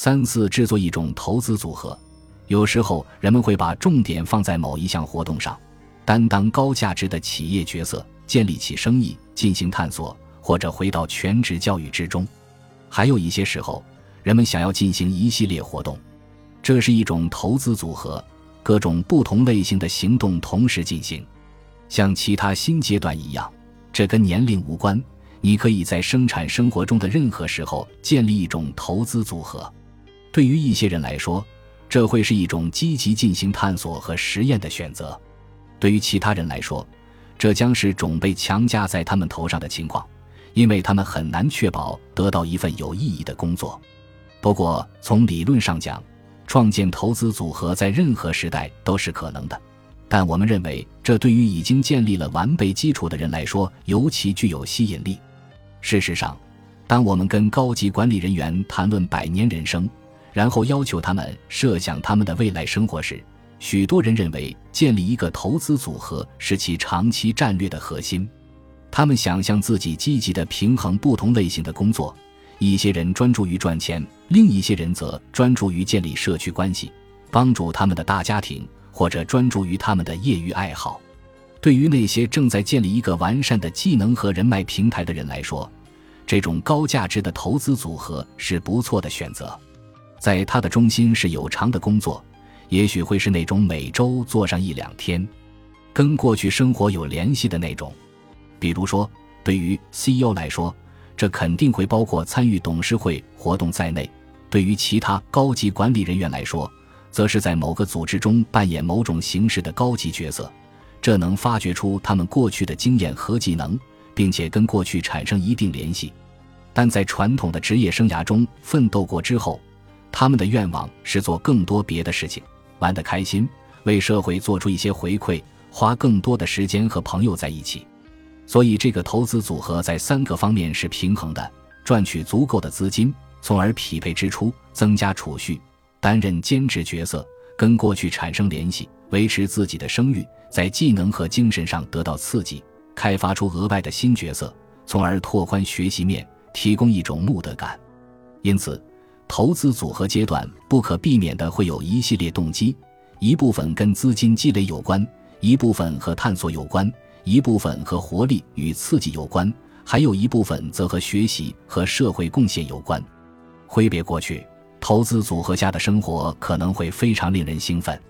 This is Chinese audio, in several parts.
三四制作一种投资组合，有时候人们会把重点放在某一项活动上，担当高价值的企业角色，建立起生意，进行探索，或者回到全职教育之中。还有一些时候，人们想要进行一系列活动，这是一种投资组合，各种不同类型的行动同时进行，像其他新阶段一样，这跟年龄无关。你可以在生产生活中的任何时候建立一种投资组合。对于一些人来说，这会是一种积极进行探索和实验的选择；对于其他人来说，这将是种被强加在他们头上的情况，因为他们很难确保得到一份有意义的工作。不过，从理论上讲，创建投资组合在任何时代都是可能的。但我们认为，这对于已经建立了完备基础的人来说尤其具有吸引力。事实上，当我们跟高级管理人员谈论百年人生，然后要求他们设想他们的未来生活时，许多人认为建立一个投资组合是其长期战略的核心。他们想象自己积极地平衡不同类型的工作，一些人专注于赚钱，另一些人则专注于建立社区关系，帮助他们的大家庭，或者专注于他们的业余爱好。对于那些正在建立一个完善的技能和人脉平台的人来说，这种高价值的投资组合是不错的选择。在它的中心是有偿的工作，也许会是那种每周做上一两天，跟过去生活有联系的那种。比如说，对于 CEO 来说，这肯定会包括参与董事会活动在内；对于其他高级管理人员来说，则是在某个组织中扮演某种形式的高级角色。这能发掘出他们过去的经验和技能，并且跟过去产生一定联系。但在传统的职业生涯中奋斗过之后，他们的愿望是做更多别的事情，玩得开心，为社会做出一些回馈，花更多的时间和朋友在一起。所以，这个投资组合在三个方面是平衡的：赚取足够的资金，从而匹配支出，增加储蓄，担任兼职角色，跟过去产生联系，维持自己的声誉。在技能和精神上得到刺激，开发出额外的新角色，从而拓宽学习面，提供一种目的感。因此，投资组合阶段不可避免的会有一系列动机：一部分跟资金积累有关，一部分和探索有关，一部分和活力与刺激有关，还有一部分则和学习和社会贡献有关。挥别过去，投资组合下的生活可能会非常令人兴奋。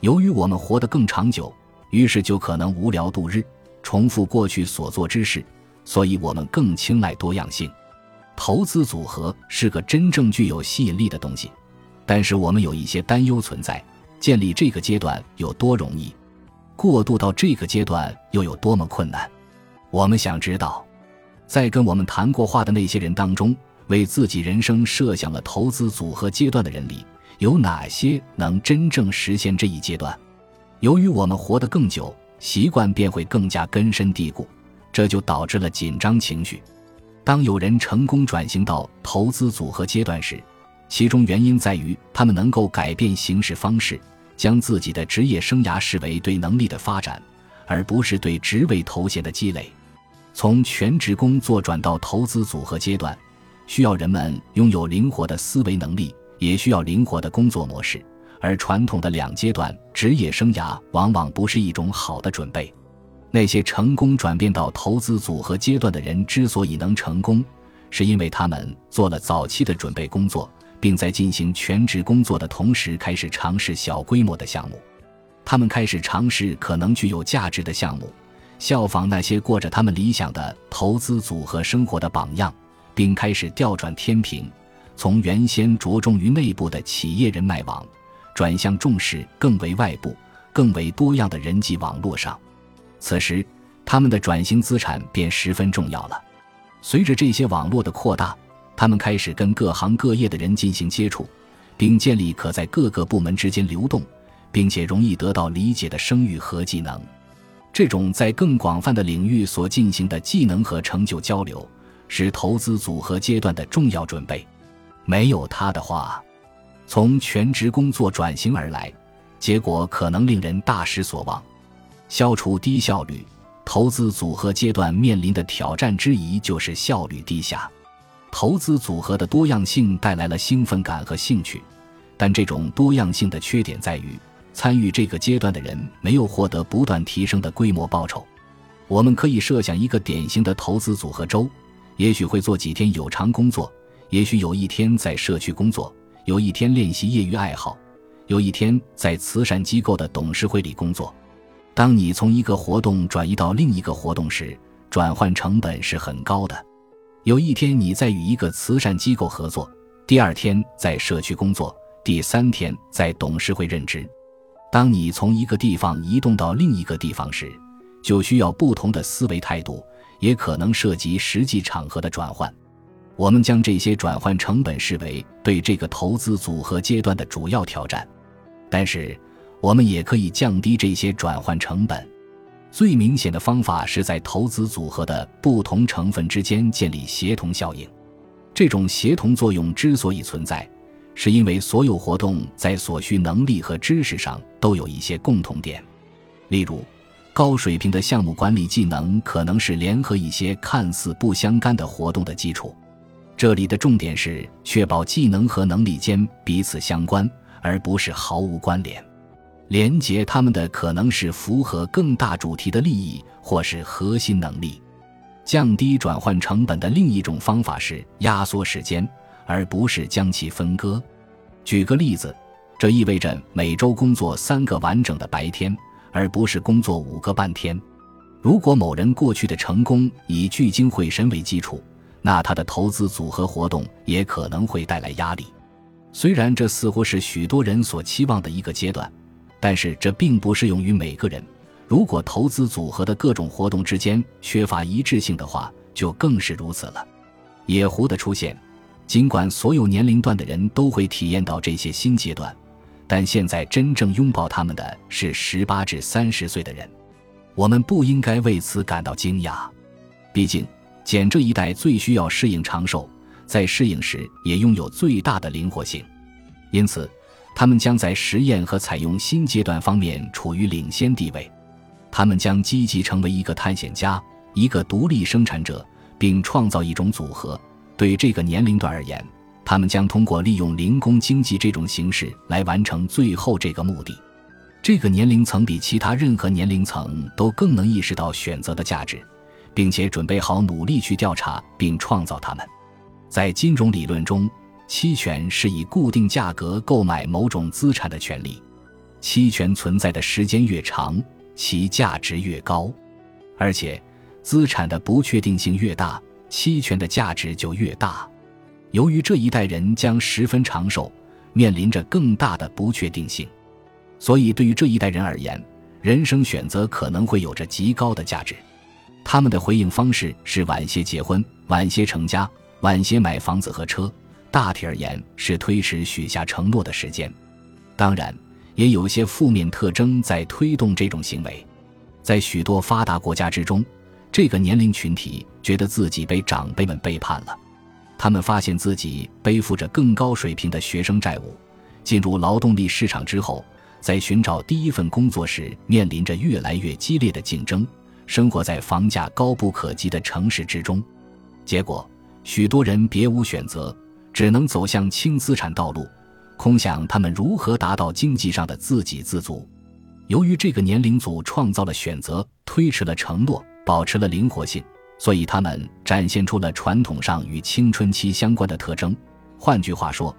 由于我们活得更长久。于是就可能无聊度日，重复过去所做之事，所以我们更青睐多样性。投资组合是个真正具有吸引力的东西，但是我们有一些担忧存在：建立这个阶段有多容易，过渡到这个阶段又有多么困难。我们想知道，在跟我们谈过话的那些人当中，为自己人生设想了投资组合阶段的人里，有哪些能真正实现这一阶段？由于我们活得更久，习惯便会更加根深蒂固，这就导致了紧张情绪。当有人成功转型到投资组合阶段时，其中原因在于他们能够改变行事方式，将自己的职业生涯视为对能力的发展，而不是对职位头衔的积累。从全职工作转到投资组合阶段，需要人们拥有灵活的思维能力，也需要灵活的工作模式。而传统的两阶段职业生涯往往不是一种好的准备。那些成功转变到投资组合阶段的人之所以能成功，是因为他们做了早期的准备工作，并在进行全职工作的同时开始尝试小规模的项目。他们开始尝试可能具有价值的项目，效仿那些过着他们理想的投资组合生活的榜样，并开始调转天平，从原先着重于内部的企业人脉网。转向重视更为外部、更为多样的人际网络上，此时他们的转型资产便十分重要了。随着这些网络的扩大，他们开始跟各行各业的人进行接触，并建立可在各个部门之间流动，并且容易得到理解的声誉和技能。这种在更广泛的领域所进行的技能和成就交流，是投资组合阶段的重要准备。没有它的话，从全职工作转型而来，结果可能令人大失所望。消除低效率投资组合阶段面临的挑战之一就是效率低下。投资组合的多样性带来了兴奋感和兴趣，但这种多样性的缺点在于，参与这个阶段的人没有获得不断提升的规模报酬。我们可以设想一个典型的投资组合周，也许会做几天有偿工作，也许有一天在社区工作，有一天练习业余爱好，有一天在慈善机构的董事会里工作。当你从一个活动转移到另一个活动时，转换成本是很高的。有一天你在与一个慈善机构合作，第二天在社区工作，第三天在董事会任职。当你从一个地方移动到另一个地方时，就需要不同的思维态度，也可能涉及实际场合的转换。我们将这些转换成本视为对这个投资组合阶段的主要挑战，但是我们也可以降低这些转换成本。最明显的方法是在投资组合的不同成分之间建立协同效应。这种协同作用之所以存在，是因为所有活动在所需能力和知识上都有一些共同点。例如，高水平的项目管理技能可能是联合一些看似不相干的活动的基础。这里的重点是确保技能和能力间彼此相关，而不是毫无关联。连接他们的可能是符合更大主题的利益，或是核心能力。降低转换成本的另一种方法是压缩时间，而不是将其分割。举个例子，这意味着每周工作三个完整的白天，而不是工作五个半天。如果某人过去的成功以聚精会神为基础，那他的投资组合活动也可能会带来压力。虽然这似乎是许多人所期望的一个阶段。但是这并不适用于每个人。如果投资组合的各种活动之间缺乏一致性的话，就更是如此了。野狐的出现，尽管所有年龄段的人都会体验到这些新阶段，但现在真正拥抱他们的是十八至三十岁的人。我们不应该为此感到惊讶，毕竟简这一代最需要适应长寿，在适应时也拥有最大的灵活性，因此。他们将在实验和采用新阶段方面处于领先地位，他们将积极成为一个探险家，一个独立生产者，并创造一种组合。对这个年龄段而言，他们将通过利用零工经济这种形式来完成最后这个目的。这个年龄层比其他任何年龄层都更能意识到选择的价值，并且准备好努力去调查并创造它们。在金融理论中。期权是以固定价格购买某种资产的权利，期权存在的时间越长，其价值越高，而且资产的不确定性越大，期权的价值就越大。由于这一代人将十分长寿，面临着更大的不确定性，所以对于这一代人而言，人生选择可能会有着极高的价值。他们的回应方式是晚些结婚，晚些成家，晚些买房子和车。大体而言是推迟许下承诺的时间，当然也有些负面特征在推动这种行为。在许多发达国家之中，这个年龄群体觉得自己被长辈们背叛了，他们发现自己背负着更高水平的学生债务，进入劳动力市场之后，在寻找第一份工作时面临着越来越激烈的竞争，生活在房价高不可及的城市之中，结果许多人别无选择。只能走向轻资产道路，空想他们如何达到经济上的自给自足。由于这个年龄组创造了选择，推迟了承诺，保持了灵活性，所以他们展现出了传统上与青春期相关的特征。换句话说，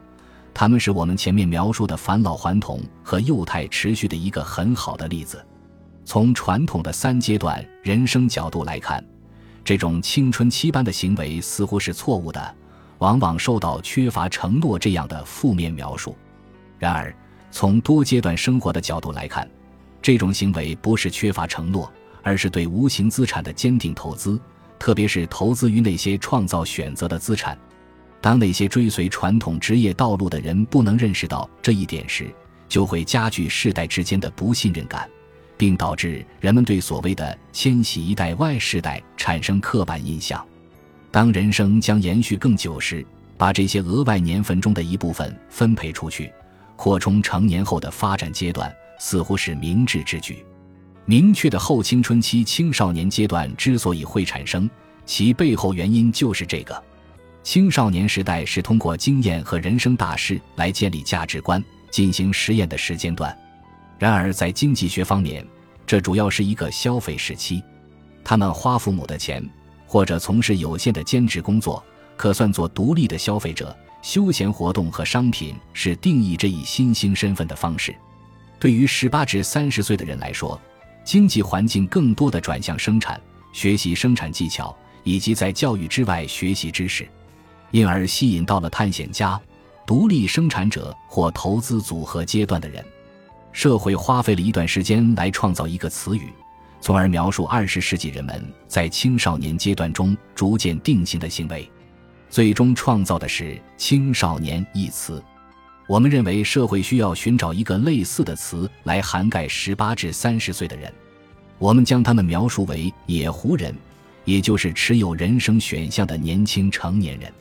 他们是我们前面描述的返老还童和幼态持续的一个很好的例子。从传统的三阶段人生角度来看，这种青春期般的行为似乎是错误的。往往受到缺乏承诺这样的负面描述。然而，从多阶段生活的角度来看，这种行为不是缺乏承诺，而是对无形资产的坚定投资，特别是投资于那些创造选择的资产。当那些追随传统职业道路的人不能认识到这一点时，就会加剧世代之间的不信任感，并导致人们对所谓的“千禧一代 Y 世代”产生刻板印象。当人生将延续更久时，把这些额外年份中的一部分分配出去，扩充成年后的发展阶段，似乎是明智之举。明确的后青春期青少年阶段之所以会产生，其背后原因就是这个。青少年时代是通过经验和人生大事来建立价值观、进行实验的时间段。然而，在经济学方面，这主要是一个消费时期。他们花父母的钱，或者从事有限的兼职工作，可算作独立的消费者。休闲活动和商品是定义这一新兴身份的方式。对于十八至三十岁的人来说，经济环境更多的转向生产，学习生产技巧，以及在教育之外学习知识。因而吸引到了探险家、独立生产者或投资组合阶段的人。社会花费了一段时间来创造一个词语，从而描述二十世纪人们在青少年阶段中逐渐定型的行为，最终创造的是“青少年”一词。我们认为社会需要寻找一个类似的词来涵盖十八至三十岁的人，我们将他们描述为“野狐人”，也就是持有人生选项的年轻成年人。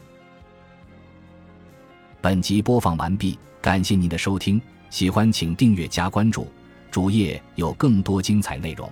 本集播放完毕，感谢您的收听，喜欢请订阅加关注，主页有更多精彩内容。